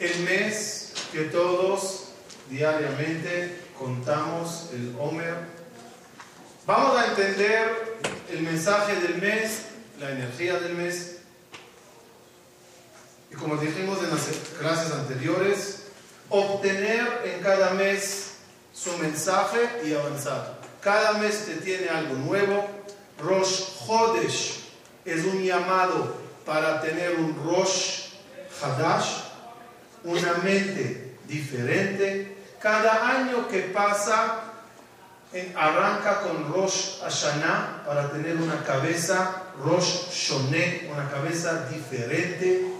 El mes que todos diariamente contamos el Homer. Vamos a entender el mensaje del mes, la energía del mes y como dijimos en las clases anteriores, obtener en cada mes su mensaje y avanzar. Cada mes te tiene algo nuevo. Rosh Hodesh es un llamado para tener un Rosh Hadash, una mente diferente. Cada año que pasa arranca con Rosh Hashanah para tener una cabeza Rosh Shoné, una cabeza diferente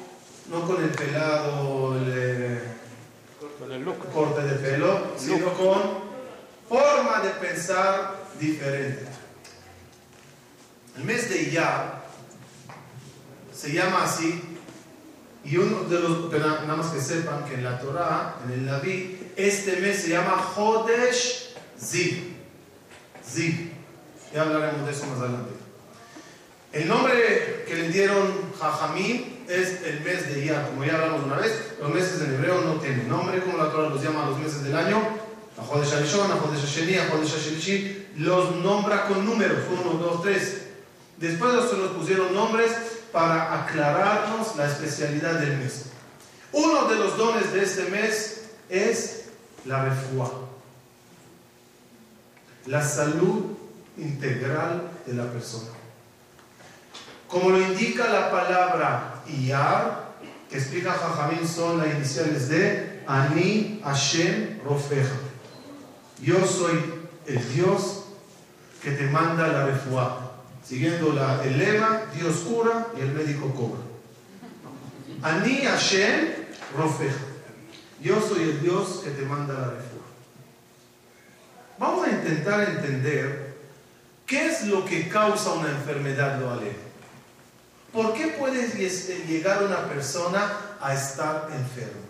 no con el pelado, el, eh, con el corte de pelo, sino con forma de pensar diferente. El mes de Iyar se llama así, y uno de los, nada más que sepan que en la Torah, en el Naví, este mes se llama Hodesh Ziv. Ziv. Ya hablaremos de eso más adelante. El nombre que le dieron Jajamim es el mes de Iyar. Como ya hablamos una vez, los meses en hebreo no tienen nombre, como la Torah los llama los meses del año. Jodesh Arishon, Jodesh Hasheni, Jodesh Hashelishi, los nombra con números, 1, 2, 3. Después se los pusieron nombres para aclararnos la especialidad del mes. Uno de los dones de este mes es la refuá, la salud integral de la persona. Como lo indica la palabra Iyar, que explica Jajamín, son las iniciales de Ani Hashem Rofeja. Yo soy el Dios que te manda la refuá. Siguiendo la, el lema, Dios cura y el médico cobra. Ani Hashem Rofeja. Yo soy el Dios que te manda la refuá. Vamos a intentar entender qué es lo que causa una enfermedad lo. ¿Por qué puede llegar una persona a estar enferma?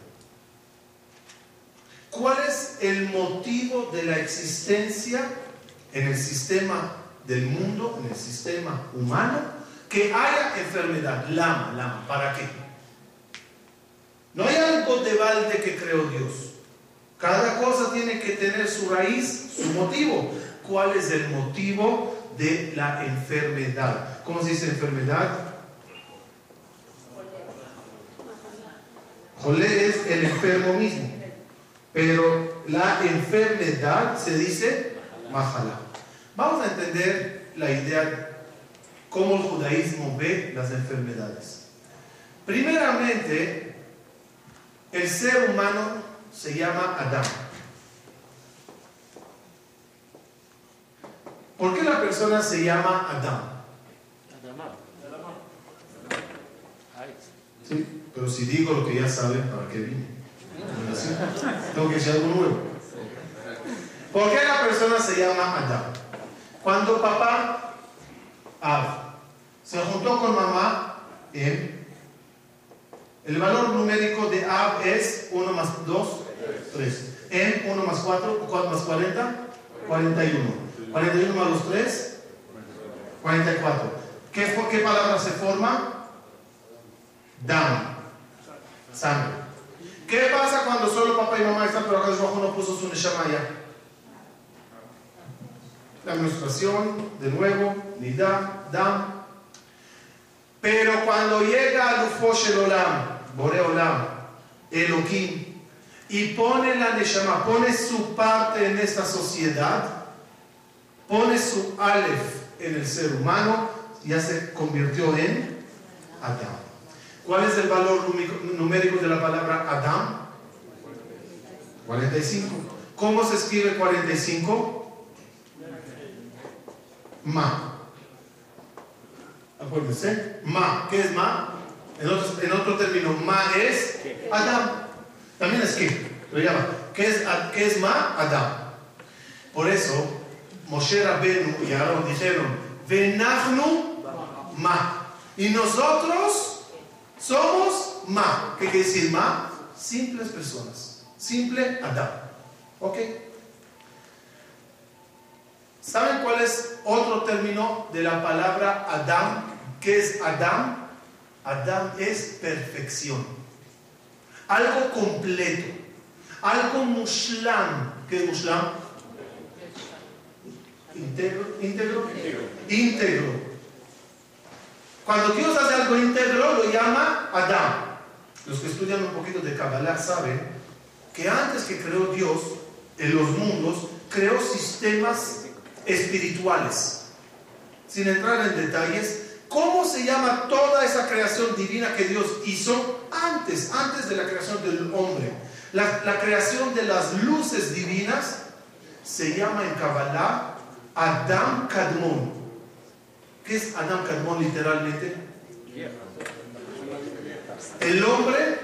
¿Cuál es el motivo de la existencia en el sistema del mundo, en el sistema humano, que haya enfermedad? Lama, lama, ¿para qué? No hay algo de balde que creó Dios. Cada cosa tiene que tener su raíz, su motivo. ¿Cuál es el motivo de la enfermedad? ¿Cómo se dice enfermedad? Jolé es el enfermo mismo. Pero la enfermedad se dice majala. Vamos a entender la idea, cómo el judaísmo ve las enfermedades. Primeramente, el ser humano se llama Adán. ¿Por qué la persona se llama Adán? ¿Sí? Pero si digo lo que ya saben, ¿para qué vine? Tengo que decir algo nuevo. ¿Por qué la persona se llama Adán? Cuando papá, Ab, se juntó con mamá, Em, el valor numérico de Ab es 1 más 2, 3. Em, 1 más 4, 4 más 40, 41. 41 más los 3, 44. ¿Qué, ¿Qué palabra se forma? Dam sangre. ¿Qué pasa cuando solo papá y mamá están, pero acá no puso su neshama La menstruación, de nuevo, nidam, dam. Pero cuando llega al Ufosh el Olam, Bore Olam, Elohim, y pone la neshama, pone su parte en esta sociedad, pone su alef en el ser humano, ya se convirtió en Adam. ¿Cuál es el valor numérico de la palabra Adam? 45. ¿Cómo se escribe 45? Ma. Acuérdense. Ma. ¿Qué es ma? En otro, término, ma es Adam. También es que. Lo llama. ¿Qué es, ¿Qué es ma? Adam. Por eso, Moshe Rabenu y Aaron dijeron, Venachnu ma. Y nosotros somos Ma. ¿Qué quiere decir Ma? Simples personas. Simple Adam. ¿Ok? ¿Saben cuál es otro término de la palabra Adam? ¿Qué es Adam? Adam es perfección. Algo completo. Algo mushlam. ¿Qué es mushlam? Íntegro. Íntegro. Cuando Dios hace algo íntegro lo llama Adam. Los que estudian un poquito de Kabbalah saben que antes que creó Dios en los mundos, creó sistemas espirituales. Sin entrar en detalles, ¿cómo se llama toda esa creación divina que Dios hizo antes, antes de la creación del hombre? La, creación de las luces divinas se llama en Kabbalah Adam Kadmon. ¿Qué es Adam Kadmon literalmente? El hombre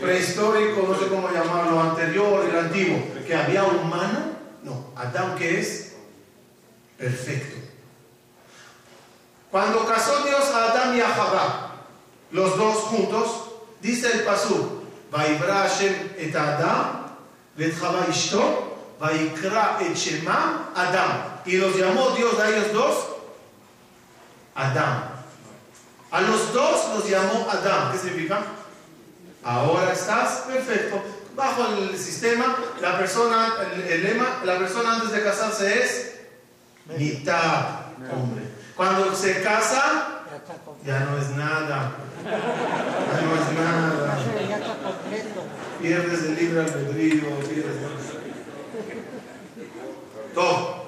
prehistórico, no sé cómo llamarlo, anterior, el antiguo, que había humano no, Adán que es perfecto. Cuando casó Dios a Adán y a Jabá, los dos juntos, dice el pasú, Vaibra Hashem et Adam, et Jabá ishto, Vaikra et Shema Adam. Y los llamó Dios a ellos dos, Adán. A los dos los llamó Adán. ¿Qué significa? Ahora estás perfecto bajo el sistema, la persona, el, lema, la persona antes de casarse es mitad hombre. Cuando se casa, ya no es nada. Ya no es nada. Pierdes el libre albedrío, pierdes todo.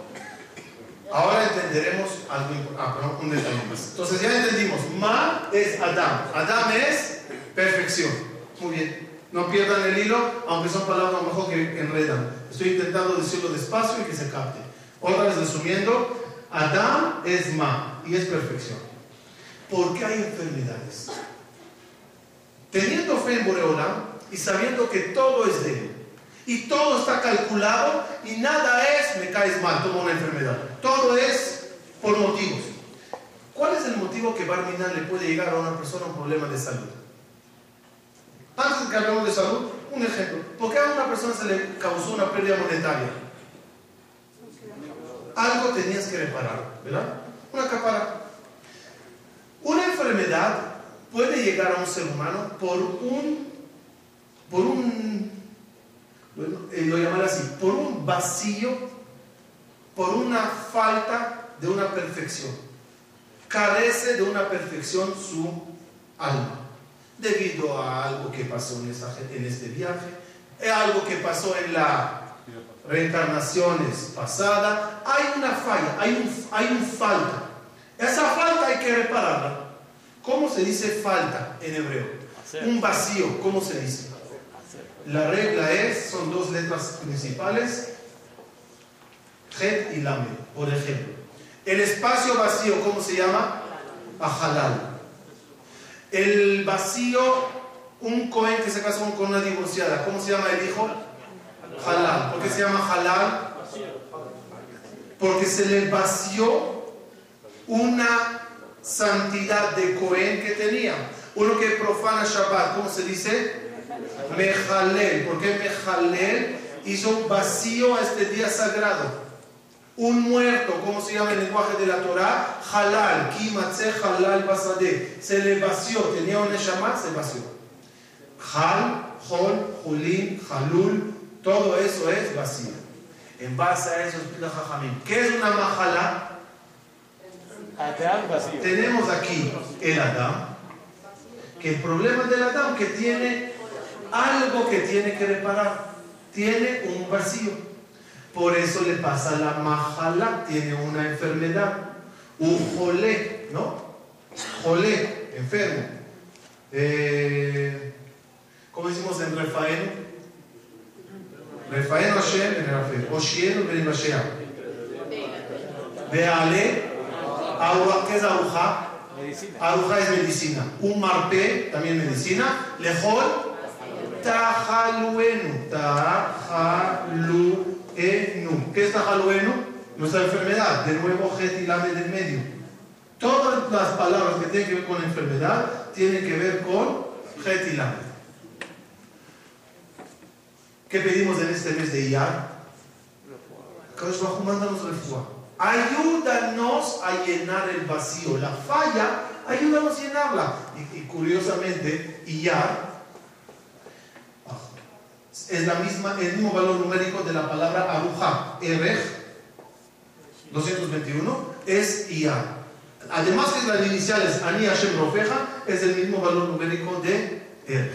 Ahora entenderemos algo, ah, un detalle más. Entonces ya entendimos, Ma es Adam. Adam es perfección. Muy bien. No pierdan el hilo, aunque son palabras mejor que enredan. Estoy intentando decirlo despacio y que se capte. Otra resumiendo, Adán es Ma y es perfección. ¿Por qué hay enfermedades? Teniendo fe en Boreola y sabiendo que todo es de él y todo está calculado y nada es me caes mal, tomo una enfermedad. Todo es por motivos. ¿Cuál es el motivo que Barminan le puede llegar a una persona un problema de salud? Antes que hablemos de salud, un ejemplo. ¿Por qué a una persona se le causó una pérdida monetaria? Algo tenías que reparar, ¿verdad? Una capara. Una enfermedad puede llegar a un ser humano por un, por un, eh, lo llaman así, por un vacío, por una falta de una perfección. Carece de una perfección su alma debido a algo que pasó en, en este viaje, es algo que pasó en la reencarnaciones pasada, hay una falla, hay un, hay un falta. Esa falta hay que repararla. ¿Cómo se dice falta en hebreo? Un vacío, ¿cómo se dice? La regla es, son dos letras principales, Het y Lame, por ejemplo. El espacio vacío, ¿cómo se llama? Ajalal el vacío, un Cohen que se casó con una divorciada, ¿cómo se llama el hijo? Halal. ¿Por qué se llama Halal? Porque se le vació una santidad de Cohen que tenía. Uno que profana Shabbat, ¿cómo se dice? Mejalel. ¿Por qué Mejalel hizo un vacío a este día sagrado? Un muerto, ¿cómo se llama el lenguaje de la Torah? Halal, kimatze halal basade. Se le vació, tenía un Neshama, se vació. Hal, Hol, Julin, Halul, todo eso es vacío. En base a eso explica Jajamín. ¿Qué es una mahala? Tenemos aquí el Adam, que el problema del Adam que tiene algo que tiene que reparar, tiene un vacío. Por eso le pasa la majala, tiene una enfermedad. Un jolé, ¿no? Jolé, enfermo. Eh, ¿Cómo decimos en Refaeno? Refaeno Hashem en Rafael. Oshieno ben Mashiach. Veale, ¿qué es aruja? Aruja es medicina. Un marpe, también medicina. Lejol, tajaluenu. Tajaluenu. ¿Qué es Tajalueno? Nuestra enfermedad. De nuevo, Get y Lame del medio. Todas las palabras que tienen que ver con enfermedad tienen que ver con Getilam. ¿Qué pedimos en este mes de Iyar? Ayúdanos a llenar el vacío. La falla, ayúdanos a llenarla. Y, y curiosamente, Iyar es la misma, el mismo valor numérico de la palabra Aruja, Erej, 221, es Iyar. Además que las iniciales Ani Hashem Rofeja, es el mismo valor numérico de Erej.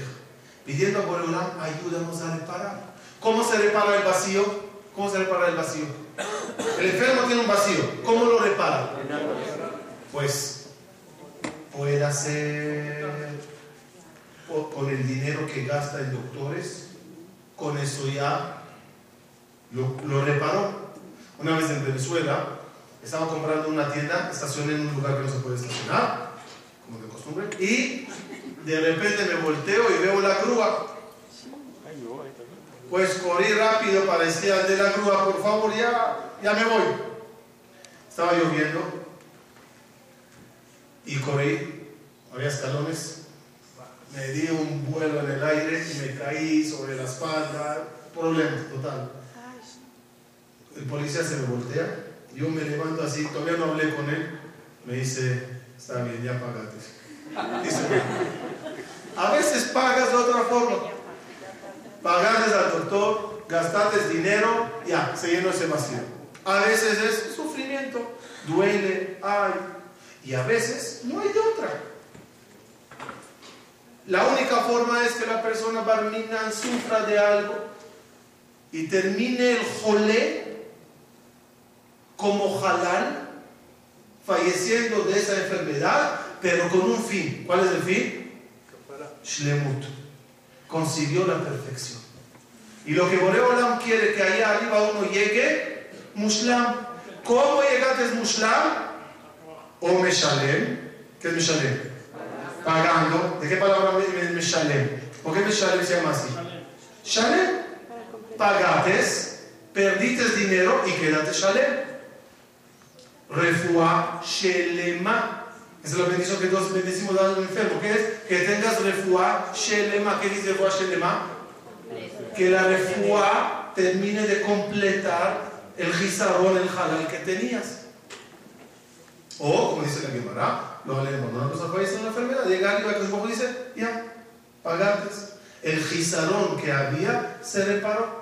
Pidiendo a Boreolam, ayúdanos a reparar. ¿Cómo se repara el vacío? ¿Cómo se repara el vacío? El enfermo tiene un vacío. ¿Cómo lo repara? Pues puede hacer con el dinero que gasta en doctores, con eso ya lo, lo reparó. Una vez en Venezuela, estaba comprando una tienda, estacioné en un lugar que no se puede estacionar, como de costumbre, y de repente me volteo y veo la grúa. Pues corrí rápido para decir de la grúa, por favor, ya, ya me voy. Estaba lloviendo y corrí, había escalones, me di un vuelo en el aire y me caí sobre la espalda, problema total. El policía se me voltea, yo me levanto así, todavía no hablé con él, me dice, está bien, ya pagaste. Dice, a veces pagas de otra forma. Pagarles al doctor, gastarles dinero, ya, se llenó ese vacío. A veces es sufrimiento, duele, ay, y a veces no hay de otra. La única forma es que la persona barminan sufra de algo y termine el jolé como halal, falleciendo de esa enfermedad, pero con un fin. ¿Cuál es el fin? Shlemut. Consiguió la perfección. Y lo que Boreolam quiere que allá arriba uno llegue, Muslam. ¿Cómo llegaste Muslam? O Meshalem. ¿Qué es Meshalem? Pagando. ¿De qué palabra me, shalem? ¿Por qué me shalem se llama así? Shalem. Pagates, perdites dinero y quédate shalem. Refua shelema. Esa es la bendición que todos bendecimos al enfermo. ¿Qué es? Que tengas refua shelema. ¿Qué dice refua shelema? Que la refua termine de completar el gizarrón, el halal que tenías. O, como dice la Gemara, nos aparece en la enfermedad, llega arriba que el dice, ya, pagaste. El gizarón que había se reparó.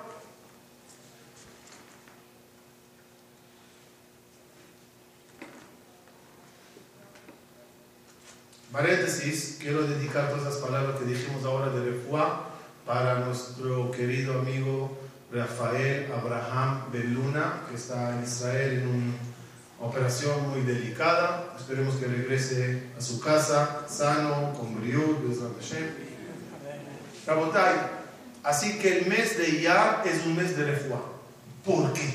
Paréntesis, quiero dedicar todas las palabras que dijimos ahora de Refuá para nuestro querido amigo Rafael Abraham Beluna, que está en Israel en un operación muy delicada. Esperemos que regrese a su casa sano, con briud, Rabotay, así que el mes de Iyar es un mes de refuá. ¿Por qué?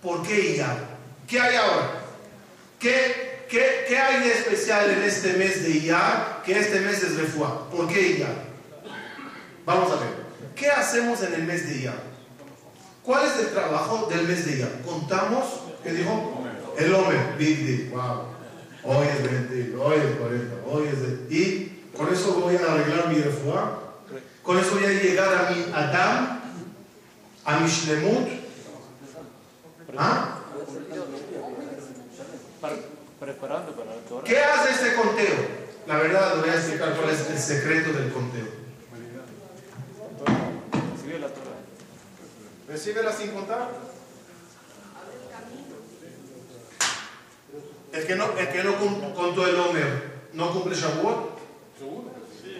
¿Por qué Iyar? ¿Qué hay ahora? ¿Qué, qué, qué hay de especial en este mes de Iyar que este mes es refuá? ¿Por qué Iyar? Vamos a ver. ¿Qué hacemos en el mes de Iyar? ¿Cuál es el trabajo del mes de Iyar? Contamos, ¿qué dijo? El hombre, big deal, wow. Hoy es 20, hoy es 40, hoy es... De... Y con eso voy a arreglar mi refuá. Con eso voy a llegar a mi Adam, a mi Shlemut. ¿Ah? Preparando para la Torah. ¿Qué hace este conteo? La verdad, voy a explicar cuál es el secreto del conteo. Recibe la Torah. ¿Recíbela sin contar? El que no, el que no contó el Homer no cumple Shavuot.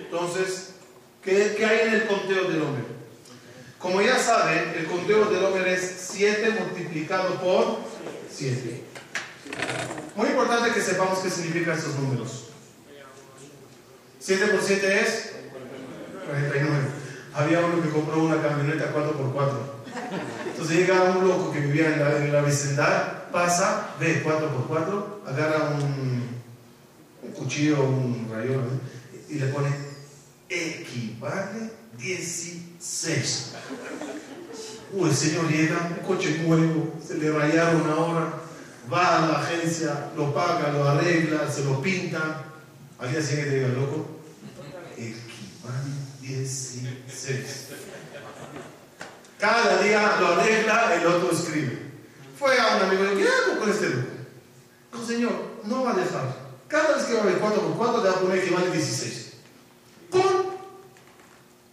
Entonces, ¿qué, qué hay en el conteo del Homer? Como ya saben, el conteo del Homer es 7 multiplicado por 7. Muy importante que sepamos qué significan estos números. 7 por 7 es 49. Había uno que compró una camioneta 4x4. Entonces llega un loco que vivía en la, vecindad, pasa, ve 4x4, agarra un, un cuchillo, un rayón y le pone equivale 16. Uy, el señor llega, un coche nuevo, se le rayaron ahora, va a la agencia lo paga, lo arregla, se lo pinta. Al día siguiente diga, loco, equivale 16. Cada día lo arregla, el otro escribe. Fue a un amigo y ¿qué hago con este loco? No, señor, no va a dejar. Cada vez que va a ver 4 por 4 te va a poner que vale 16. Pon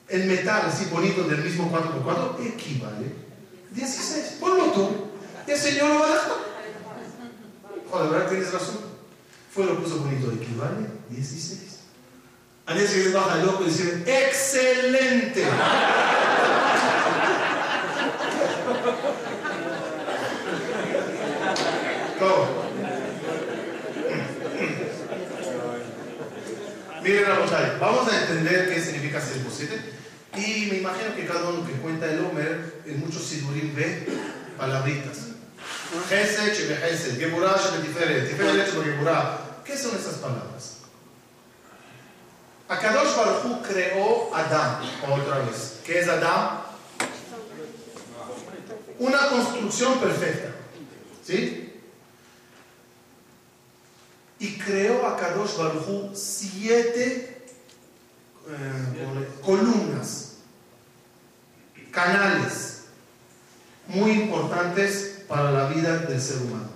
el metal así bonito del mismo 4 por 4 equivale 16. Ponlo tú. El señor lo va a dejar. Joder, ¿verdad? Tienes razón. Fue lo puso bonito, equivale 16. Al día siguiente baja el loco y dice, ¡excelente! ¿Cómo? Miren, vamos a entender qué significa 6 por 7. Y me imagino que cada uno que cuenta el Homer, en muchos sidurim ve palabritas. Gesed, Geburah, Tiferet. ¿Qué son esas palabras? Akadosh Baruj Hu creó Adán, otra vez. ¿Qué es Adán? Una construcción perfecta. ¿Sí? Y creó a Kadosh Baruj siete eh, columnas, canales muy importantes para la vida del ser humano.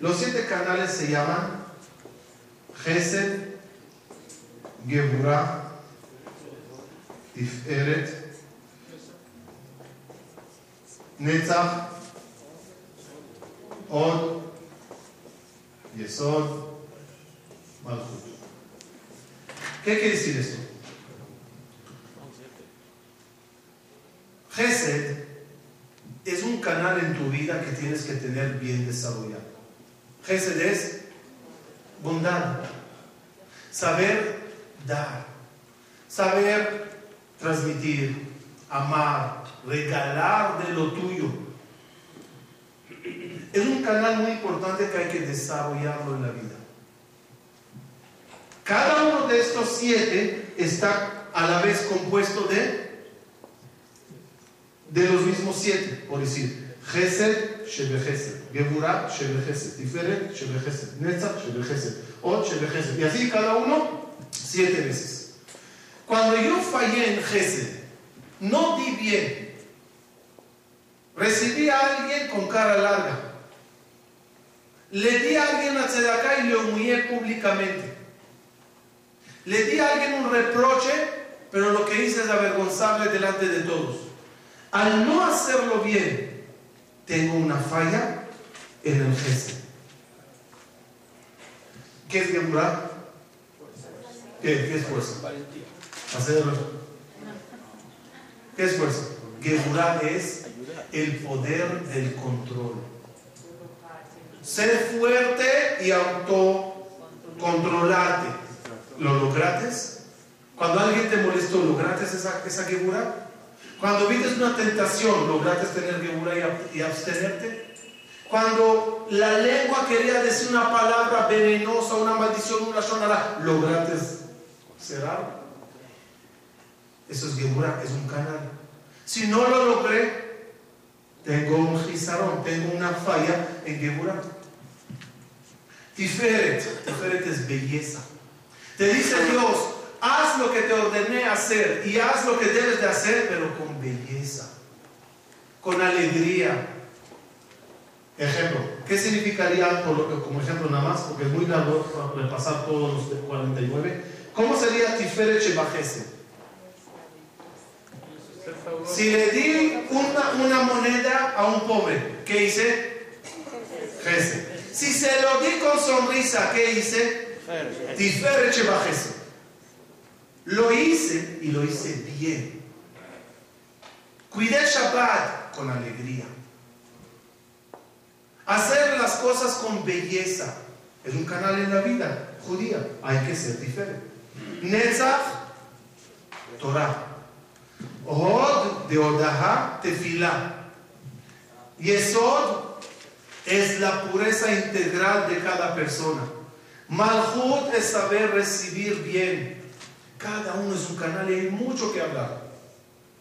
Los siete canales se llaman Gesed, Geburah, Tiferet, Netzach, Od, Yesod, Malchut. ¿Qué quiere decir esto? Gesed es un canal en tu vida que tienes que tener bien desarrollado. Gesed es bondad, saber dar, saber transmitir, amar, regalar de lo tuyo. Es un canal muy importante que hay que desarrollarlo en la vida. Cada uno de estos siete está a la vez compuesto de de los mismos siete, por decir, Gesed, Shebe Gesed, Geburah, Tiferet, Shebe Netzach, Shebe y así cada uno siete veces. Cuando yo fallé en Gesed, no di bien, recibí a alguien con cara larga, le di a alguien a Tzedaká y le humillé públicamente. Le di a alguien un reproche, pero lo que hice es avergonzarle delante de todos. Al no hacerlo bien, tengo una falla en el gesto. ¿Qué es Geburah? ¿Qué, ¿Qué es fuerza? Hacerlo. ¿Qué es fuerza? Geburah es el poder del control. Ser fuerte y autocontrolarte. ¿Lo lograste? Cuando alguien te molestó, ¿lograste esa, esa Geburah? Cuando viste una tentación, ¿lograste tener Geburah y, abstenerte? Cuando la lengua quería decir una palabra venenosa, una maldición, una sonara, ¿lograste cerrar? Eso es Geburah, es un canal. Si no lo logré, tengo un gizarón, tengo una falla en Geburah. Tiferet, Tiferet es belleza. Te dice Dios, haz lo que te ordené hacer y haz lo que debes de hacer, pero con belleza, con alegría. Ejemplo, ¿qué significaría, como ejemplo nada más, porque es muy largo repasar todos los de 49? ¿Cómo sería Tiferet Shebajese? Si le di una, una, moneda a un pobre, ¿qué hice? Jese. Si se lo di con sonrisa, ¿qué hice? Tiferet Shebajese. Lo hice y lo hice bien. Cuidé Shabbat con alegría. Hacer las cosas con belleza. Es un canal en la vida judía. Hay que ser diferente. Netzach, Torah. Od de Odaha, Tefilá. Yesod es la pureza integral de cada persona. Malhut es saber recibir bien. Cada uno es un canal y hay mucho que hablar.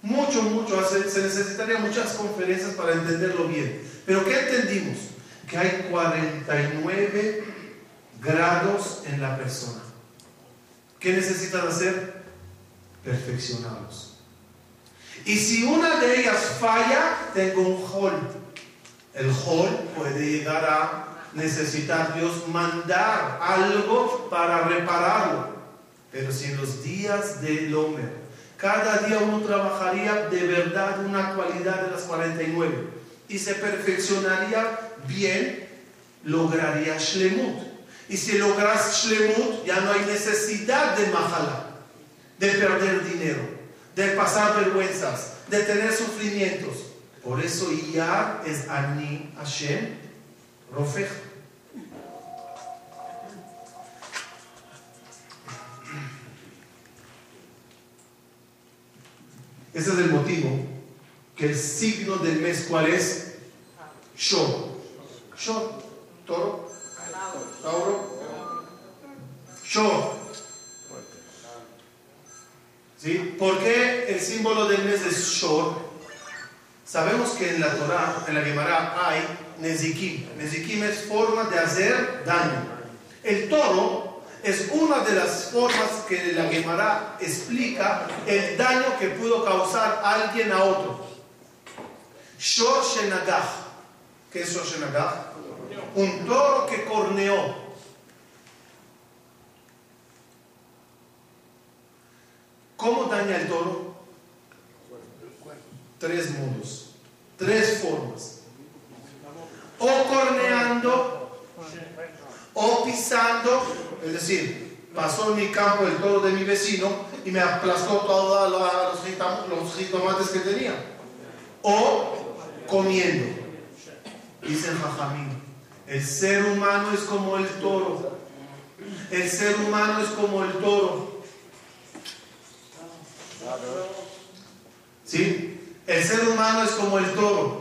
Mucho, mucho. Se necesitaría muchas conferencias para entenderlo bien. Pero ¿qué entendimos? que hay 49 grados en la persona. ¿Qué necesitas hacer? Perfeccionarlos. Y si una de ellas falla, tengo un hall. El hall puede llegar a necesitar Dios mandar algo para repararlo. Pero si en los días del hombre, cada día uno trabajaría de verdad una cualidad de las 49 y se perfeccionaría bien, lograría Shlemut. Y si logras Shlemut, ya no hay necesidad de Mahala, de perder dinero, de pasar vergüenzas, de tener sufrimientos. Por eso ya es Ani Hashem Ese es el motivo que el signo del mes, ¿cuál es? Shor. Shor. Toro. Tauro. Shor. ¿Sí? ¿Por qué el símbolo del mes es Shor? Sabemos que en la Torah, en la Gemara, hay Nezikim. Nezikim es forma de hacer daño. El toro es una de las formas que la Gemara explica el daño que pudo causar alguien a otro. Shor Shenagah. ¿Qué es Shor Shenagah? Un toro que corneó. ¿Cómo daña el toro? Tres modos, tres formas. Corneando, o pisando, es decir, pasó en mi campo el toro de mi vecino y me aplastó todos los, jitomates que tenía. O comiendo. Dice el Jajamín, el ser humano es como el toro. El ser humano es como el toro. ¿Sí? El ser humano es como el toro.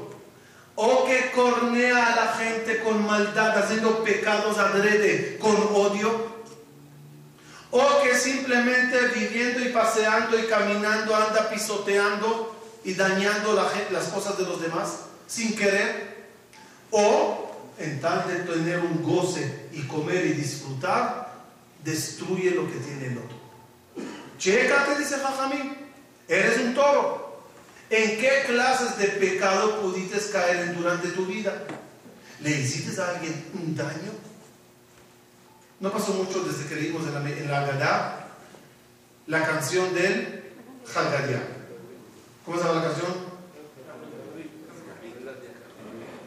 O que cornea a la gente con maldad, haciendo pecados adrede, con odio. O que simplemente viviendo y paseando y caminando anda pisoteando y dañando las cosas de los demás sin querer. O en tal de tener un goce y comer y disfrutar, destruye lo que tiene el otro. Chécate, dice Jajamín, eres un toro. ¿En qué clases de pecado pudiste caer durante tu vida? ¿Le hiciste a alguien un daño? No pasó mucho desde que leímos en la, en la canción del Haggadah. ¿Cómo se llama la canción?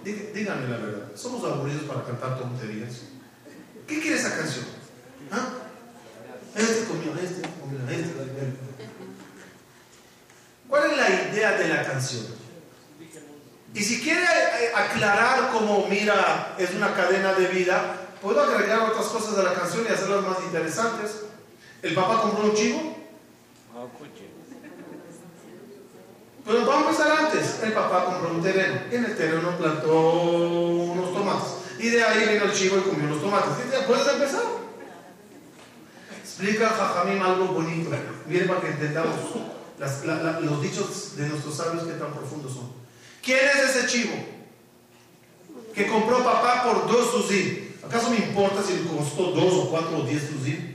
Díganme la verdad. Somos aburridos para cantar tonterías. ¿Qué quiere esa canción? ¿Ah? Este comió, este comió, este. ¿Cuál es la idea de la canción? Y si quiere aclarar cómo mira es una cadena de vida, puedo agregar otras cosas de la canción y hacerlas más interesantes. El papá compró un chivo. Pero vamos a empezar antes. El papá compró un terreno. En el terreno plantó unos tomates. Y de ahí vino el chivo y comió los tomates. ¿Puedes empezar? Explica Jajamim algo bonito. Miren para que entendamos los dichos de nuestros sabios que tan profundos son. ¿Quién es ese chivo? Que compró papá por dos tuzim. ¿Acaso me importa si le costó dos o cuatro o diez tuzim?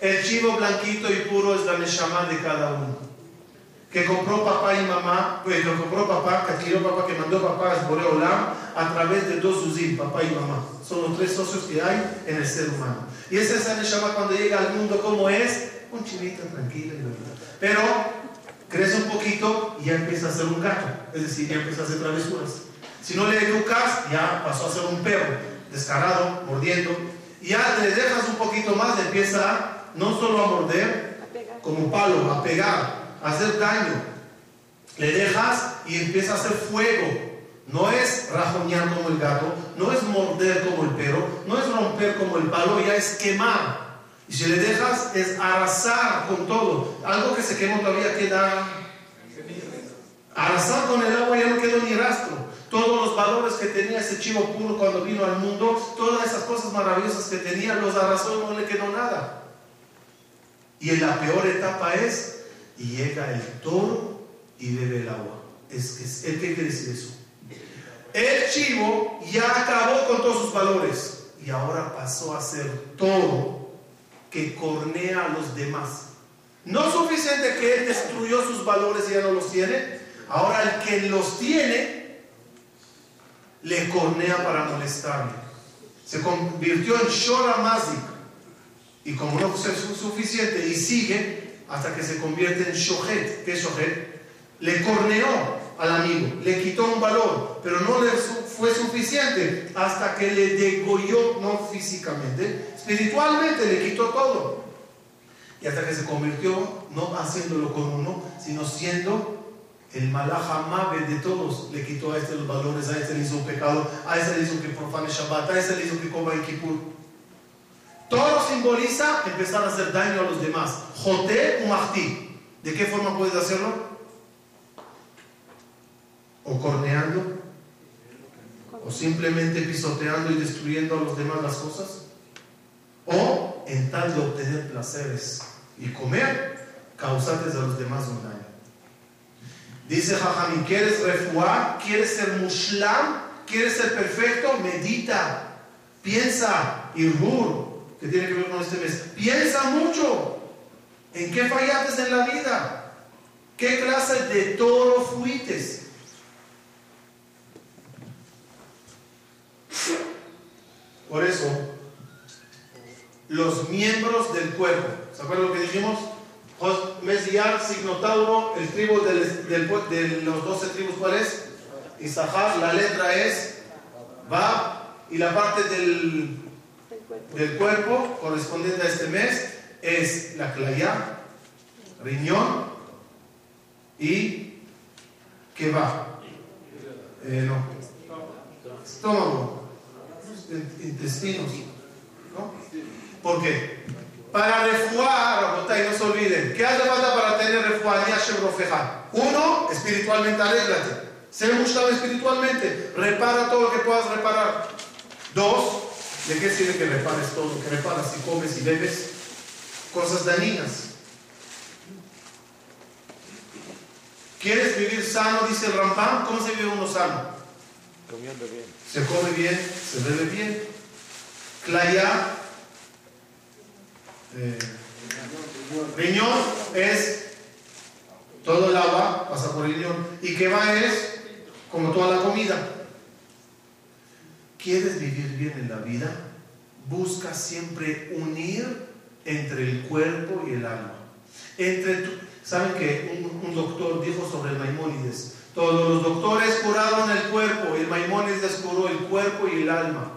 El chivo blanquito y puro es la neshama de cada uno. Que compró papá y mamá, pues lo compró papá, que adquirió papá, que mandó papá a Olam a través de dos uzim, papá y mamá. Son los tres socios que hay en el ser humano. Y esa es la neshama cuando llega al mundo, ¿cómo es? Un chivito tranquilo. Pero crece un poquito y ya empieza a ser un gato, es decir, ya empieza a hacer travesuras. Si no le educas, ya pasó a ser un perro, descarado, mordiendo. Y ya le dejas un poquito más, empieza no solo a morder, como palo, a pegar, a hacer daño. Le dejas y empieza a hacer fuego. No es rajonear como el gato, no es morder como el perro, no es romper como el palo, ya es quemar. Y si le dejas es arrasar con todo. Algo que se quemó todavía queda... Arrasar con el agua ya no quedó ni rastro. Todos los valores que tenía ese chivo puro cuando vino al mundo, todas esas cosas maravillosas que tenía, los arrasó y no le quedó nada. Y en la peor etapa es, y llega el toro y bebe el agua. Es que, ¿Qué quiere decir eso? El chivo ya acabó con todos sus valores y ahora pasó a ser todo que cornea a los demás. No suficiente que él destruyó sus valores y ya no los tiene. Ahora el que los tiene le cornea para molestarle. Se convirtió en Shora Mazik. Y como no fue suficiente y sigue hasta que se convierte en Shohet. ¿Qué es Shohet? Le corneó al amigo, le quitó un valor, pero no le fue suficiente hasta que le degolló, no físicamente, espiritualmente le quitó todo. Y hasta que se convirtió, no haciéndolo con uno, sino siendo el malajamabe de todos. Le quitó a este los valores, a este le hizo un pecado, a este le hizo que profane Shabbat, a este le hizo que coma en Kippur. Todo simboliza empezar a hacer daño a los demás. Joté Mahti. ¿De qué forma puedes hacerlo? o corneando, o simplemente pisoteando y destruyendo a los demás las cosas, o en tal de obtener placeres y comer, causarles a los demás un daño. Dice Jajami, ¿quieres refuar? ¿Quieres ser mushlam? ¿Quieres ser perfecto? Medita, piensa, irhur, que tiene que ver con este mes. Piensa mucho en qué fallaste en la vida, qué clase de toro fuites Por eso, los miembros del cuerpo, ¿se acuerdan lo que dijimos? Mesías, Signotauro, el tribu de los 12 tribus, ¿cuál es? Isahar, la letra es Va, y la parte del, del cuerpo correspondiente a este mes es la claya, riñón y que va. Eh, no. Estómago intestinos. ¿no? ¿Por qué? Para refuar, no se olviden, ¿qué hace falta para tener refuar? Uno, espiritualmente, alégrate. Sé mucho espiritualmente, repara todo lo que puedas reparar. Dos, ¿de qué sirve que repares todo? Que reparas y comes y bebes cosas dañinas. ¿Quieres vivir sano? Dice el Rampán. ¿Cómo se vive uno sano? Comiendo bien. Se come bien, se bebe bien. Claya, eh, riñón es todo el agua, pasa por el riñón. Y que va es como toda la comida. ¿Quieres vivir bien en la vida? Busca siempre unir entre el cuerpo y el alma. Entre ¿Saben que un, un doctor dijo sobre el Maimónides? Todos los doctores curaron el cuerpo y Maimónides curó el cuerpo y el alma.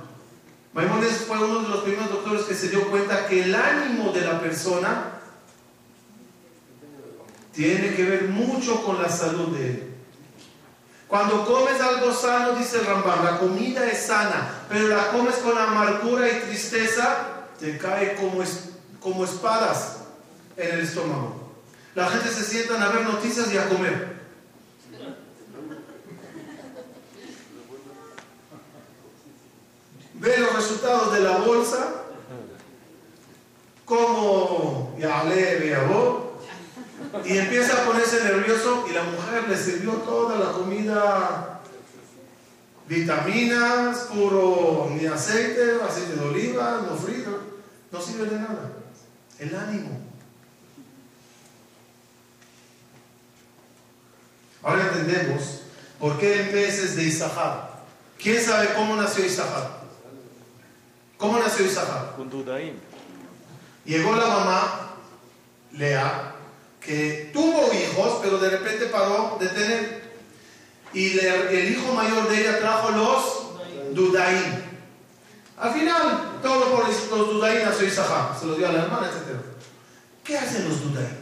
Maimónides fue uno de los primeros doctores que se dio cuenta que el ánimo de la persona tiene que ver mucho con la salud de él. Cuando comes algo sano, dice Rambam, la comida es sana, pero la comes con amargura y tristeza, te cae como, espadas en el estómago. La gente se sienta a ver noticias y a comer. Ve los resultados de la bolsa, como ya le y empieza a ponerse nervioso y la mujer le sirvió toda la comida, vitaminas, puro ni aceite, aceite de oliva, no frito, no sirve de nada. El ánimo. Ahora entendemos por qué el pez es de Isahar. ¿Quién sabe cómo nació Isahar? ¿Cómo nació Isaac? Con Dudaim. Llegó la mamá, Lea, que tuvo hijos, pero de repente paró de tener. Y el hijo mayor de ella trajo los Dudaim. Al final, todo por los Dudaim nació Isaac. Se los dio a la hermana, etc. ¿Qué hacen los Dudaim?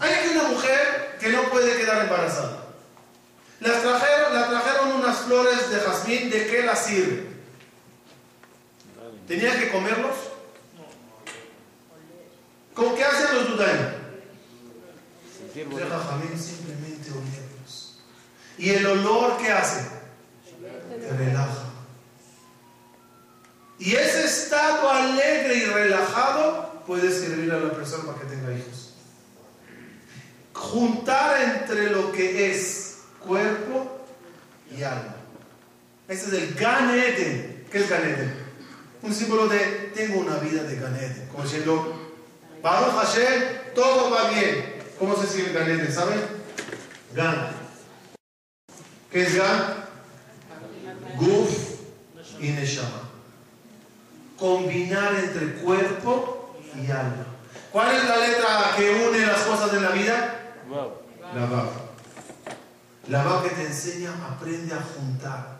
Hay aquí una mujer que no puede quedar embarazada. La trajeron, la trajeron unas flores de jazmín, ¿de qué la sirve? ¿Tenía que comerlos? ¿Con qué hacen los dudaim? simplemente olerlos. ¿Y el olor qué hace? Te relaja. Y ese estado alegre y relajado puede servir a la persona para que tenga hijos. Juntar entre lo que es cuerpo y alma. Este es el Gan Eden. ¿Qué es Gan Eden? Un símbolo de tengo una vida de Gan Eden. Como diciendo, Baruch Hashem, todo va bien. ¿Cómo se escribe Gan Eden? ¿Saben? Gan. ¿Qué es Gan? Guf y Neshama. Combinar entre cuerpo y alma. ¿Cuál es la letra que une las cosas de la vida? La Vav. La Vav que te enseña, aprende a juntar.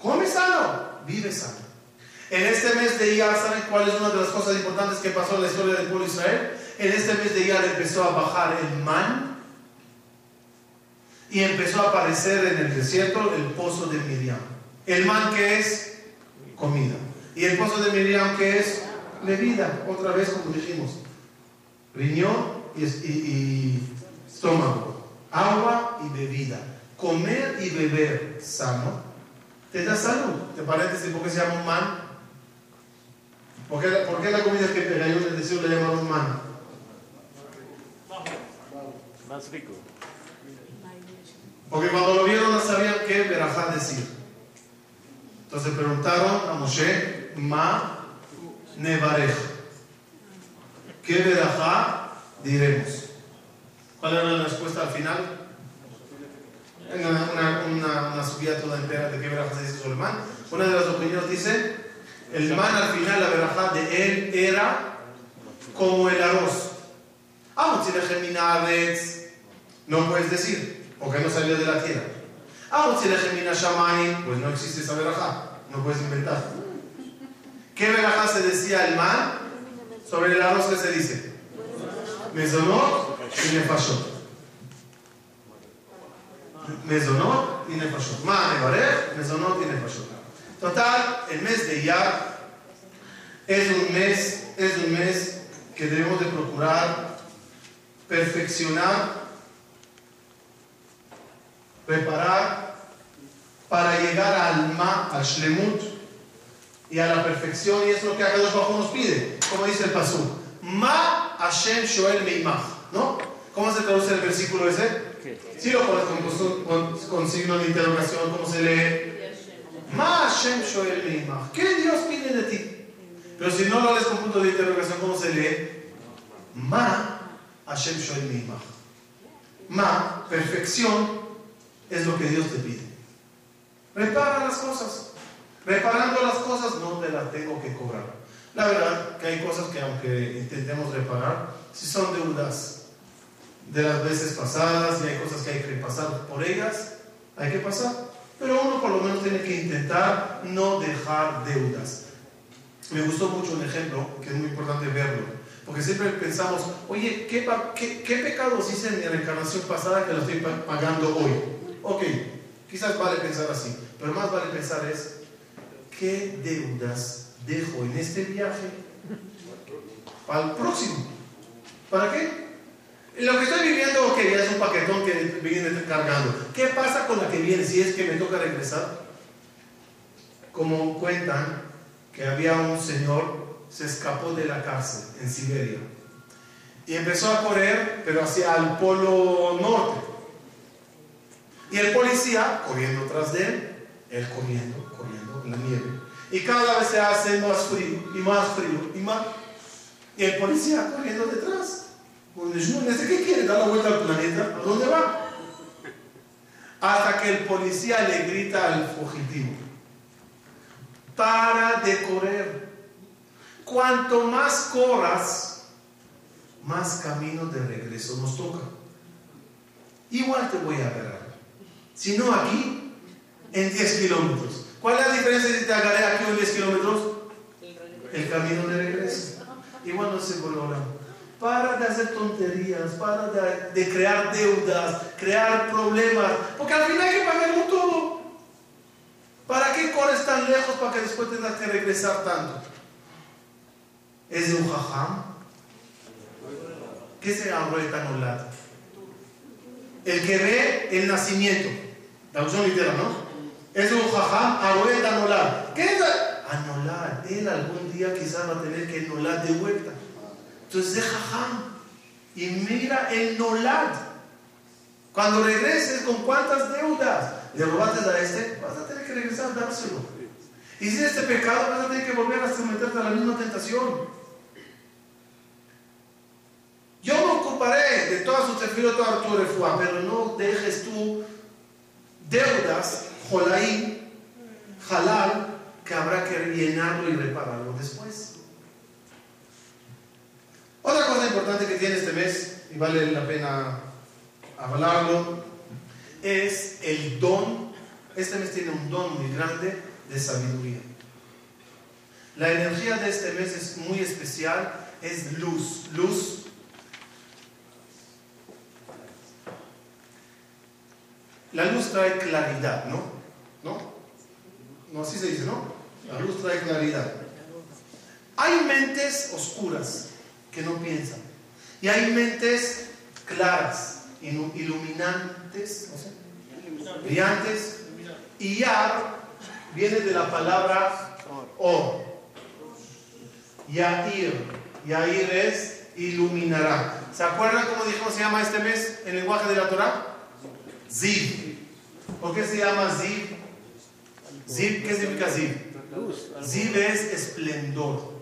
Come sano, vive sano. En este mes de Iyar, ¿saben cuál es una de las cosas importantes que pasó en la historia del pueblo de Israel? En este mes de Iyar empezó a bajar el man y empezó a aparecer en el desierto el pozo de Miriam. El man que es comida. Y el pozo de Miriam que es bebida, otra vez como dijimos. Riñón y, estómago. Agua y bebida. Comer y beber sano te da salud. ¿Te parece por qué se llama un man? ¿Por qué, por qué la comida que cayó en el desierto le llamaron man? Más rico. Porque cuando lo vieron no sabían qué verajá decir. Entonces preguntaron a Moshe, Ma Nevarej. ¿Qué verajá diremos? ¿Cuál era la respuesta al final? Una, una, una, una subida toda entera de qué verajá se dice man. Una de las opiniones dice, el man al final, la verajá de él era como el arroz. Si no puedes decir, porque no salió de la tierra. Ah, pues no existe esa verajá, no puedes inventar. ¿Qué verajá se decía el man sobre el arroz que se dice? Mezonot y nefashot. Mezonot y nefashot. Ma nevarej, mezonot y nefashot. Total, el mes de Iyar es un mes, es un mes que debemos de procurar perfeccionar preparar para llegar al ma, al shlemut y a la perfección y es lo que Akadosh Hu nos pide, como dice el pasú, ma Hashem shoel meimach, ¿no? ¿Cómo se traduce el versículo ese? Si lo pones con, con- con signo de interrogación, ¿cómo se lee? Ma Hashem shoel. ¿Qué Dios pide de ti? Pero si no lo lees con punto de interrogación, ¿cómo se lee? Ma Hashem shoel meimach. Ma, perfección, es lo que Dios te pide. Repara las cosas. Reparando las cosas no te las tengo que cobrar. La verdad que hay cosas que aunque intentemos reparar, si son deudas de las veces pasadas y hay cosas que hay que pasar por ellas, hay que pasar. Pero uno por lo menos tiene que intentar no dejar deudas. Me gustó mucho un ejemplo que es muy importante verlo. Porque siempre pensamos, oye, ¿qué, pecados hice en mi reencarnación pasada que lo estoy pa- pagando hoy? Ok, quizás vale pensar así, pero más vale pensar es, ¿qué deudas dejo en este viaje para el próximo? ¿Para qué? Lo que estoy viviendo, ok, ya es un paquetón que viene cargando. ¿Qué pasa con la que viene si es que me toca regresar? Como cuentan que había un señor, se escapó de la cárcel en Siberia y empezó a correr, pero hacia el polo norte. Y el policía corriendo tras de él, él corriendo, corriendo en la nieve. Y cada vez se hace más frío y más frío y más. Y el policía corriendo detrás. No sé qué quiere, dar la vuelta al planeta. ¿A dónde va? Hasta que el policía le grita al fugitivo: Para de correr. Cuanto más corras, más camino de regreso nos toca. Igual te voy a agarrar. Si no aquí, en 10 kilómetros. ¿Cuál es la diferencia si te agarré aquí en 10 kilómetros? El camino de regreso. Igual no se valora. Para de hacer tonterías, para de, crear deudas, crear problemas, porque al final hay que pagarlo todo. ¿Para qué corres tan lejos para que después tengas que regresar tanto? ¿Es un jajam? ¿Qué se llama etanolad? El que ve el nacimiento. La opción literal, ¿no? Es un jajam, abuela anolad. ¿Qué es anolad? Él algún día quizás va a tener que enolad de vuelta. Entonces es jajam. Y mira el nolad. Cuando regreses, ¿con cuántas deudas? le robaste a este, vas a tener que regresar a dárselo. Y si este pecado, vas a tener que volver a someterte a la misma tentación. Yo me ocuparé de toda su tefilo, toda tu refuá, pero no dejes tú deudas, jolaí, halal, que habrá que rellenarlo y repararlo después. Otra cosa importante que tiene este mes, y vale la pena hablarlo, es el don. Este mes tiene un don muy grande de sabiduría. La energía de este mes es muy especial, es luz. Luz. La luz trae claridad, ¿no? ¿No? No, así se dice, ¿no? La luz trae claridad. Hay mentes oscuras que no piensan. Y hay mentes claras, iluminantes, no sé, brillantes. Y Yar viene de la palabra Or. Yair. Yair es iluminará. ¿Se acuerdan cómo dijo se llama este mes en el lenguaje de la Torah? Ziv. ¿Por qué se llama Ziv? Ziv, ¿qué significa Ziv? Ziv es esplendor.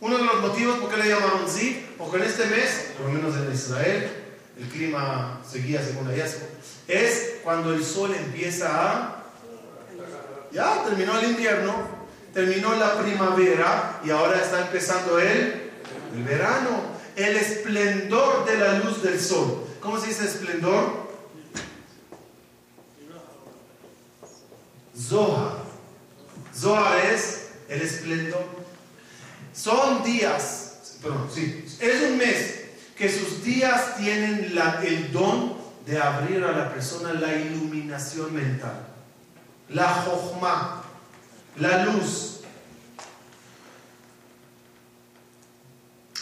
Uno de los motivos por qué le llamaron Ziv, porque en este mes, por lo menos en Israel, el clima seguía según la es cuando el sol empieza a... Ya, terminó el invierno, terminó la primavera y ahora está empezando el, el verano, el esplendor de la luz del sol. ¿Cómo se dice esplendor? Zohar. Zohar es el esplendor. Son días, perdón, sí, es un mes que sus días tienen el don de abrir a la persona la iluminación mental, la jochma, la luz.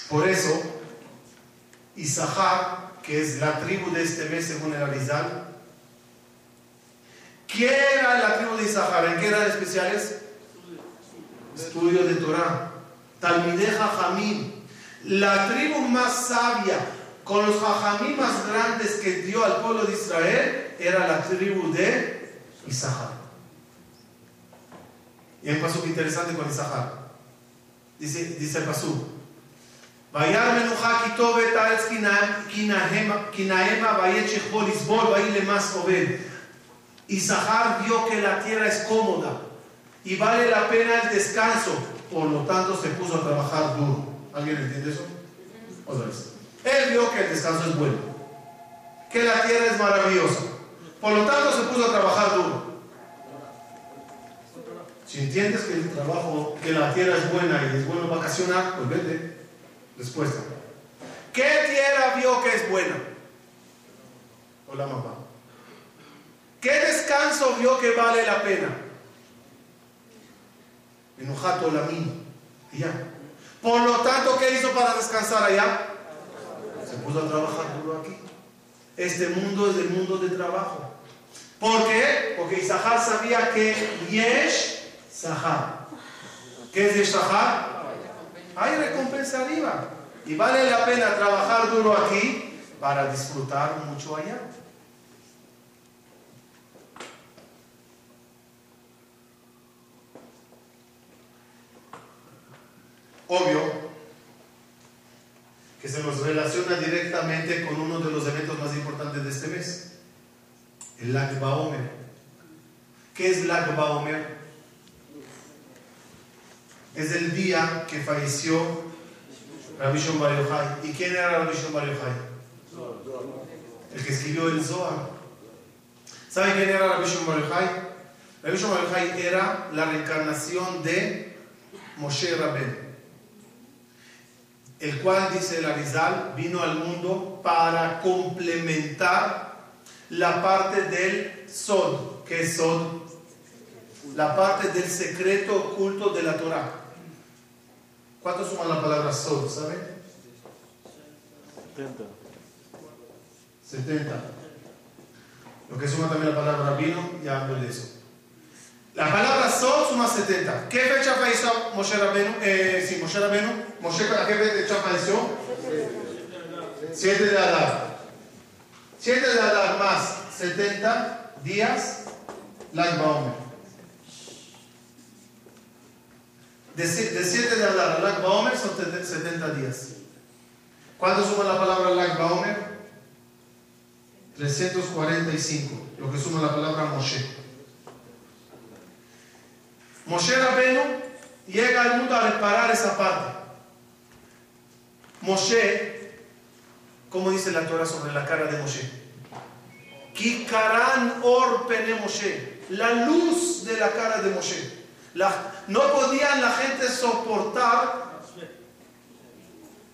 Por eso, Isahar, que es la tribu de este mes según el Arizal, ¿qué era la tribu de Isahar? ¿En qué eran especiales? Estudio de Torah. Talmideja Jamim. La tribu más sabia, con los jajamí más grandes que dio al pueblo de Israel, era la tribu de Isahar. Y hay un paso interesante con Isahar. Dice, dice el paso. וירא מנוחה כי טוב את הארץ כי נאמה ויית שכבו לסבול ויהי למס עובד. Isahar vio que la tierra es cómoda y vale la pena el descanso, por lo tanto se puso a trabajar duro. ¿Alguien entiende eso? Otra vez. Él vio que el descanso es bueno, que la tierra es maravillosa, por lo tanto se puso a trabajar duro. Si entiendes que el trabajo, que la tierra es buena y es bueno vacacionar, pues vete. Respuesta. ¿Qué tierra vio que es buena? Hola mamá. ¿Qué descanso vio que vale la pena? Enojato la mina. Ya. Por lo tanto, ¿qué hizo para descansar allá? Se puso a trabajar duro aquí. Este mundo es el mundo de trabajo. ¿Por qué? Porque Isahar sabía que Yesh Sahar. ¿Qué es Yesh Sahar? Hay recompensa arriba. Y vale la pena trabajar duro aquí para disfrutar mucho allá. Obvio que se nos relaciona directamente con uno de los eventos más importantes de este mes, el Lag Baomer. ¿Qué es Lag Baomer? Es el día que falleció Rabbi Shon Bar. ¿Y quién era Rabbi Shon Bar? El que escribió el Zohar. ¿Saben quién era Rabbi Shon Bar Yochai? Rabbi Shon Bar era la reencarnación de Moshe Rabbeinu el cual, dice el Arizal, vino al mundo para complementar la parte del Sod. que es Sod? La parte del secreto oculto de la Torah. ¿Cuánto suma la palabra Sod? ¿Saben? 70. 70. Lo que suma también la palabra vino, ya hablo de eso. La palabra Sod suma 70. ¿Qué fecha falleció Moshe Rabenu? Eh, sí, Moshe Rabenu. Moshe, ¿a qué fecha falleció? 7 de Adar. 7 de Adar más 70 días, Lag Baomer. De 7 de Adar a Lag Baomer son 70 días. ¿Cuándo suma la palabra Lag Baomer? 345, lo que suma la palabra Moshe. Moshe Rabenu llega al mundo a reparar esa parte. Moshe, como dice la Torah sobre la cara de Moshe? Kikaran or pene Moshe, la luz de la cara de Moshe. no podían la gente soportar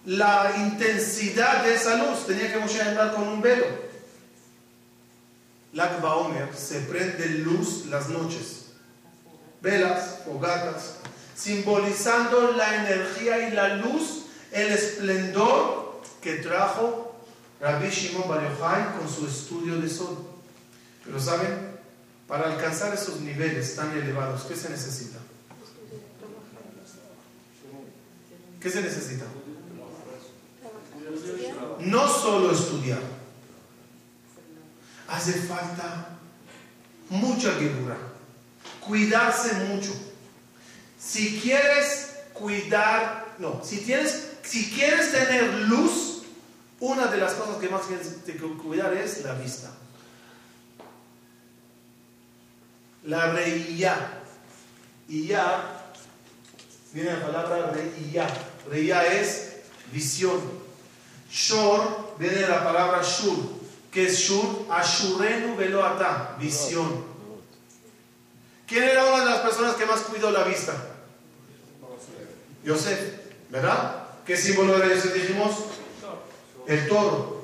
la intensidad de esa luz. Tenía que Moshe andar con un velo. Lag Baomer se prende luz las noches, velas, fogatas, simbolizando la energía y la luz, el esplendor que trajo Rabbi Shimon Bar Yochai con su estudio de sol. Pero saben, para alcanzar esos niveles tan elevados, ¿qué se necesita? ¿Qué se necesita? No solo estudiar hace falta mucha guerra, cuidarse mucho. Si quieres cuidar, no, si, tienes, si quieres tener luz, una de las cosas que más tienes que cuidar es la vista. La reía. Y ya, viene la palabra reía. Reía es visión. Shor viene de la palabra shur que es Shur, Ashurenu Veloata, visión. ¿Quién era una de las personas que más cuidó la vista? Yosef, ¿verdad? ¿Qué símbolo de Yosef dijimos? El toro.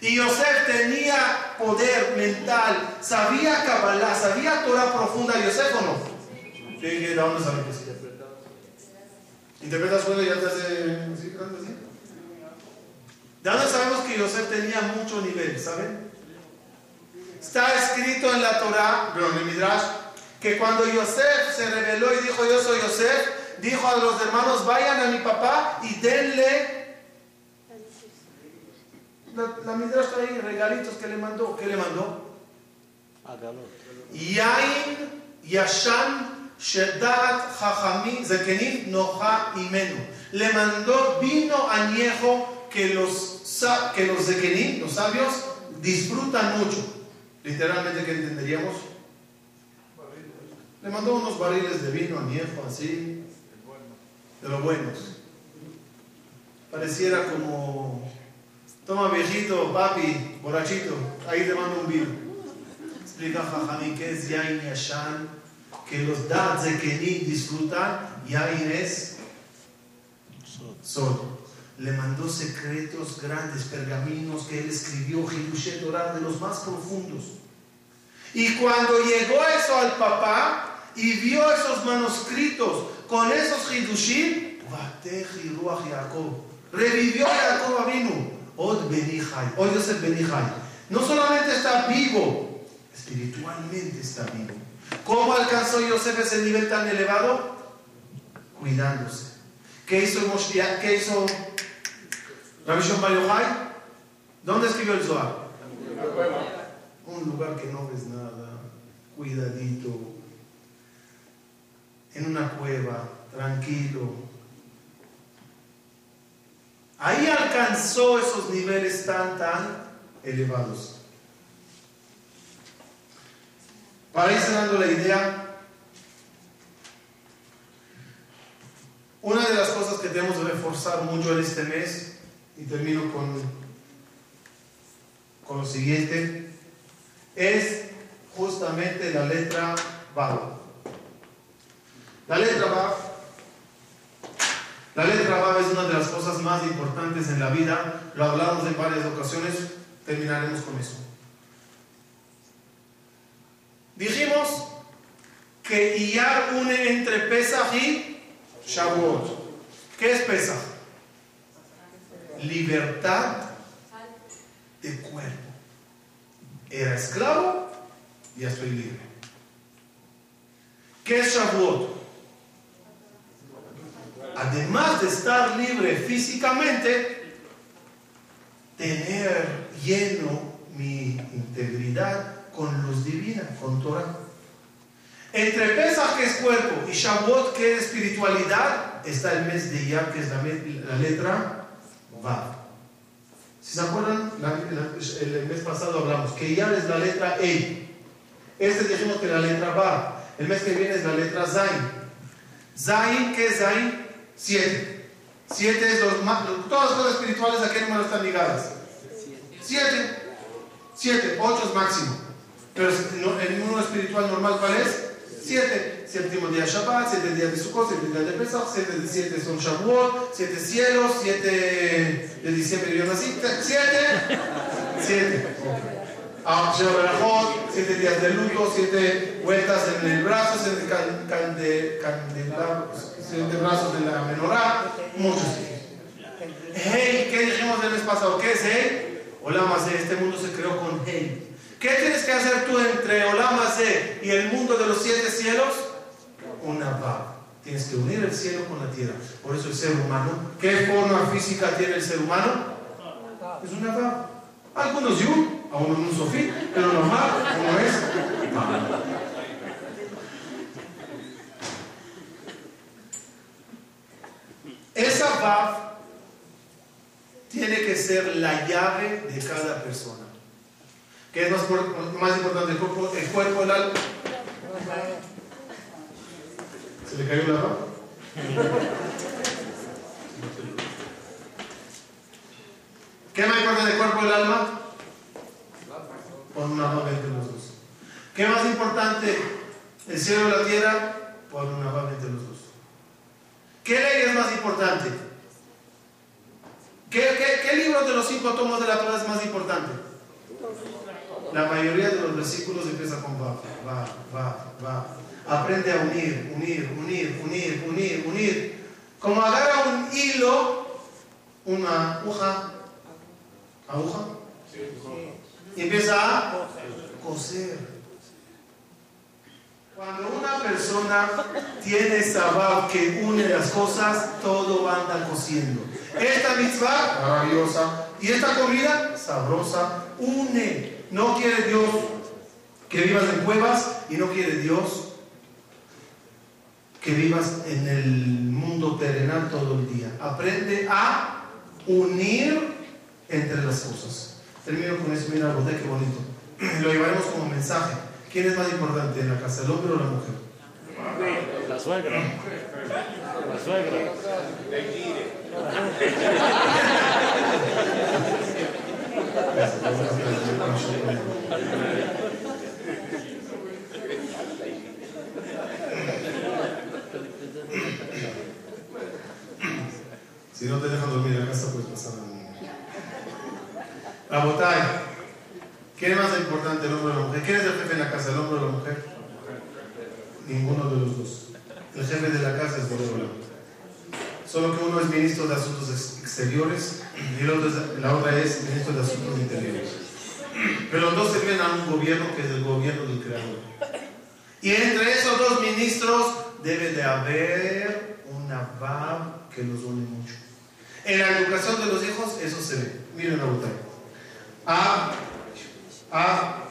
Y Yosef tenía poder mental, sabía Kabbalah, sabía Torah profunda, Yosef o no? ¿De dónde sabe que sí? ¿Interpretas y ya te hace así? ¿De dónde sabemos que Yosef tenía mucho nivel? ¿Saben? Está escrito en la Torah, pero en el Midrash, que cuando Yosef se reveló y dijo yo soy Yosef, dijo a los hermanos vayan a mi papá y denle la, Midrash está ahí, regalitos que le mandó. ¿Qué le mandó? Yain Yashan Shedat Chachamim Zekenim Noha Imenu. Le mandó vino añejo que los, que los de los sabios, disfrutan mucho. Literalmente, ¿qué entenderíamos? Le mandó unos barriles de vino añejo, así, de los buenos. Pareciera como, toma viejito, papi, borrachito, ahí te mando un vino. Explica Jajami que es Yain Yashan, que los Dad Zekenim disfrutan, Yain es sol le mandó secretos grandes, pergaminos que él escribió, Hidushet Torah, de los más profundos. Y cuando llegó eso al papá y vio esos manuscritos con esos Hidushim, revivió Jacob vino, Od Benihai, Od Yosef Benihai. No solamente está vivo, espiritualmente está vivo. ¿Cómo alcanzó Yosef ese nivel tan elevado? Cuidándose. ¿Qué hizo, ¿Qué hizo Rabbi Shimon ¿dónde escribió el Zohar? Un lugar que no ves nada, cuidadito, en una cueva, tranquilo. Ahí alcanzó esos niveles tan, tan elevados. Para irse dando la idea, una de las cosas que tenemos que reforzar mucho en este mes y termino con, con lo siguiente, es justamente la letra Vav. La letra Vav, la letra Vav es una de las cosas más importantes en la vida, lo hablamos en varias ocasiones, terminaremos con eso. Dijimos que Iyar une entre Pesach y Shavuot. ¿Qué es Pesach? libertad de cuerpo. Era esclavo, ya estoy libre. ¿Qué es Shavuot? Además de estar libre físicamente, tener lleno mi integridad con luz divina, con Torah. Entre Pesach, que es cuerpo, y Shavuot, que es espiritualidad, está el mes de Iyar, que es la, letra Vav. Si se acuerdan, el mes pasado hablamos que Iyar es la letra E. Este dijimos que la letra Vav. El mes que viene es la letra Zain. Zain, ¿qué es Zain? Siete. Siete es los más, todas las cosas espirituales, ¿a qué número están ligadas? Siete. Siete, ocho es máximo. Pero el número espiritual normal, ¿cuál es? Siete. Séptimo día Shabbat, siete días de Sukkot, siete días de Pesach, siete de siete son Shavuot, siete cielos, siete de diciembre yo nací, siete, siete. Ah, Sheva Berajot, siete días de luto, siete vueltas en el brazo, siete can- cande- candelabros, siete brazos de la menorá, muchos. Hey, ¿qué dijimos el mes pasado? ¿Qué es Hey? Olamase, este mundo se creó con Hey. ¿Qué tienes que hacer tú entre Olamase y el mundo de los siete cielos? Una va. Tienes que unir el cielo con la tierra. Por eso el ser humano, ¿qué forma física tiene el ser humano? Es una va. Algunos yud, a uno un sofí, pero normal, uno es va. Esa va tiene que ser la llave de cada persona. ¿Qué es más, más importante, el cuerpo, el el alma? ¿Se le cayó la va? ¿Qué más importante, el cuerpo, el alma? Pon una va entre los dos. ¿Qué más importante, el cielo y la tierra? Pon una va entre los dos. ¿Qué ley es más importante? ¿Qué, qué, qué libro de los cinco tomos de la Torah es más importante? La mayoría de los versículos empiezan con va, va, va, va. Aprende a unir, unir, unir, unir, unir, unir. Como agarra un hilo, una aguja, aguja, y empieza a coser. Cuando una persona tiene sabab que une las cosas, todo anda cosiendo. Esta mitzvah, maravillosa, y esta comida, sabrosa, une. No quiere Dios que vivas en cuevas y no quiere Dios que vivas en el mundo terrenal todo el día. Aprende a unir entre las cosas. Termino con eso, mira, qué bonito. Lo llevaremos como mensaje. ¿Quién es más importante en la casa, el hombre o la mujer? La suegra. La suegra. Si no te dejan dormir en la casa, puedes pasar a Rabotay, ¿quién es más importante, el hombre o la mujer? ¿Quién es el jefe en la casa, el hombre o la mujer? Ninguno de los dos. El jefe de la casa es Boreola. Solo que uno es ministro de Asuntos Ex- Exteriores y la otra es ministro de Asuntos Interiores. Pero los dos sirven a un gobierno que es el gobierno del Creador. Y entre esos dos ministros debe de haber una VAB que los une mucho. En la educación de los hijos eso se ve. Miren la botella. A, A,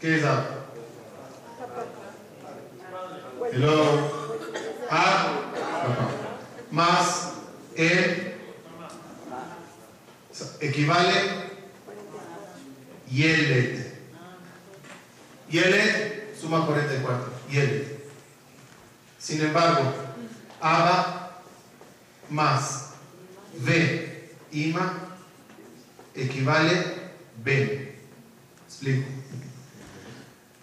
¿qué es A? Hello. A. Más el equivale Yelet. Yelet suma 44. Yelet. Sin embargo, Abba más V, Ima, equivale Ben. Explico.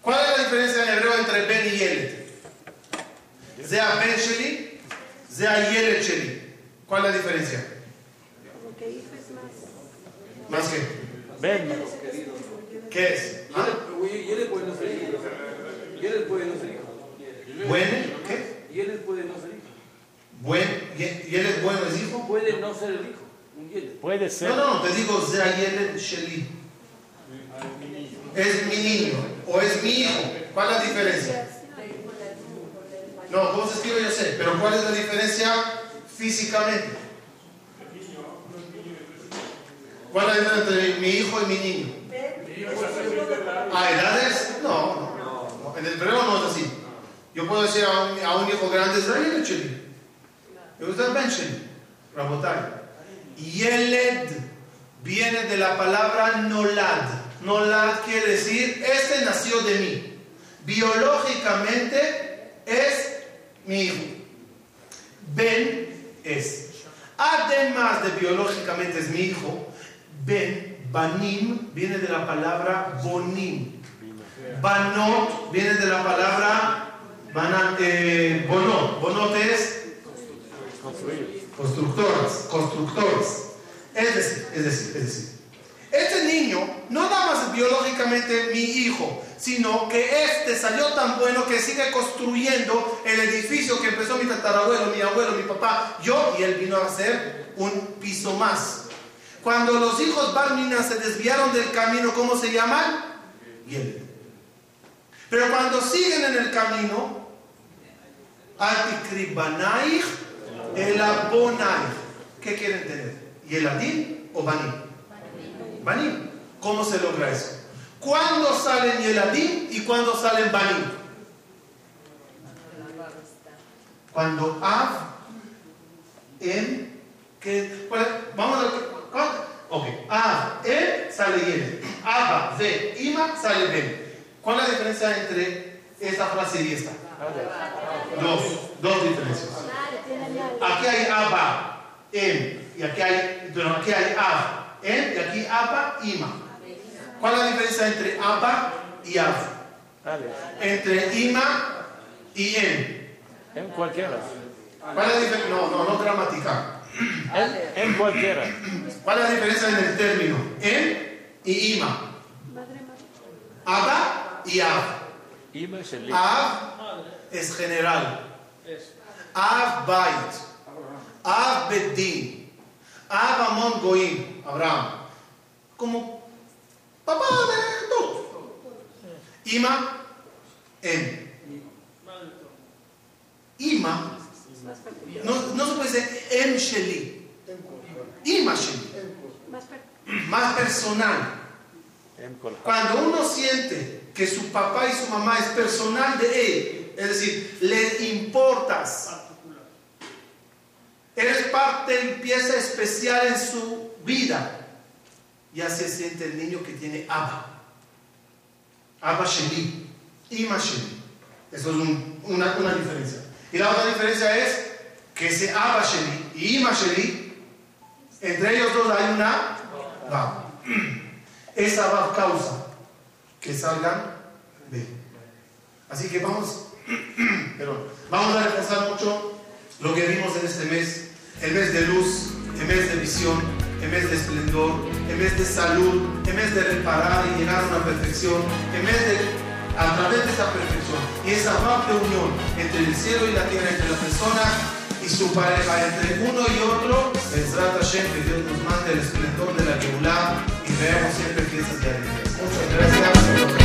¿Cuál es la diferencia en hebreo entre Ben y Yelet? Zea Ben Sheli, Zea Yelet Sheli. ¿Cuál es la diferencia? Porque hijo es más. Más que, Ven. ¿qué es? ¿Ah? Y él puede no ser hijo. Puede no ser hijo. ¿Buen? ¿Qué? Y él puede no ser hijo. ¿Buen? ¿Y y él es bueno, es hijo? Puede no ser el hijo. Un. Puede ser. No, no, te digo Zea Yelet Sheli. Es mi niño o es mi hijo. ¿Cuál es la diferencia? No, ¿cómo se escribe? Yo sé, pero ¿cuál es la diferencia físicamente? ¿Cuál es la diferencia entre mi hijo y mi niño? ¿A edades? No, no. En el hebreo no es así. Yo puedo decir a un, a un hijo grande, Israel Cheli. Me gusta. Rabotai. Yeled viene de la palabra nolad. Nolad quiere decir, este nació de mí. Biológicamente es mi hijo. Ben es. Además de biológicamente es mi hijo, Ben, Banim, viene de la palabra Bonim. Banot viene de la palabra eh, Bonot. Bonot es Construir. constructoras, constructores. Es decir, es decir, es decir, este niño no nada más biológicamente mi hijo, sino que este salió tan bueno que sigue construyendo el edificio que empezó mi tatarabuelo, mi abuelo, mi papá, yo, y él vino a hacer un piso más. Cuando los hijos Barmina se desviaron del camino, ¿cómo se llaman? Yeled. Pero cuando siguen en el camino, Atikribanai Elabonai. ¿Qué quieren tener? ¿Yeladim o Banim? Banim. ¿Cómo se logra eso? ¿Cuándo salen Yeladim y cuándo salen Banim? Cuando Av, Em, que, vamos a ¿cuál? Ok, Av, Em sale Yeled. Abba, Ve, Ima sale Ben. ¿Cuál es la diferencia entre esta frase y esta? Dos, dos diferencias. Aquí hay Abba, Em, y aquí hay, aquí hay Ab, Em, y aquí Abba, Ima. ¿Cuál es la diferencia entre Abba y? Dale. Entre Ima y Em. En cualquiera. ¿Cuál es la diferencia? No, no, no gramatical. En, en cualquiera. ¿Cuál es la diferencia en el término? Em y Ima. Abba y Ab. Ima Sheli. Ab es general. Ab Bait. Ab Bedin. Ab Amon Goim. Abraham. Como papá de todos. Ima. Em. Ima. No, no se puede decir Em Sheli. Ima Sheli. Más per- Más personal. En Cuando uno siente que su papá y su mamá es personal de él, es decir, le importas, eres parte y pieza especial en su vida, ya se siente el niño que tiene Abba. Abba Sheli, Ima Sheli. Eso es un- una, diferencia. Y la otra diferencia es que ese Abba Sheli y Ima Sheli, entre ellos dos hay una Vav. Esa va causa que salgan de. Así que vamos, perdón, vamos a reforzar mucho lo que vimos en este mes, en vez de luz, en vez de visión, en vez de esplendor, en vez de salud, en vez de reparar y llegar a una perfección, en vez de a través de esa perfección y esa amable unión entre el cielo y la tierra, entre la persona y su pareja, entre uno y otro, Bezrat Hashem, que Dios nos mande el esplendor de la Keulah y veamos siempre fiestas de alegría. Muchas gracias.